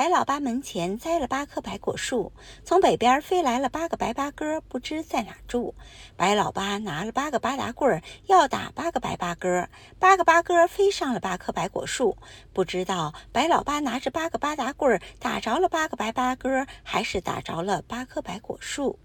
白老八门前栽了八棵白果树，从北边飞来了八个白八哥，不知在哪住。白老八拿了八个八达棍儿，要打八个白八哥。八个八哥飞上了八棵白果树，不知道白老八拿着八个八达棍儿打着了八个白八哥，还是打着了八棵白果树。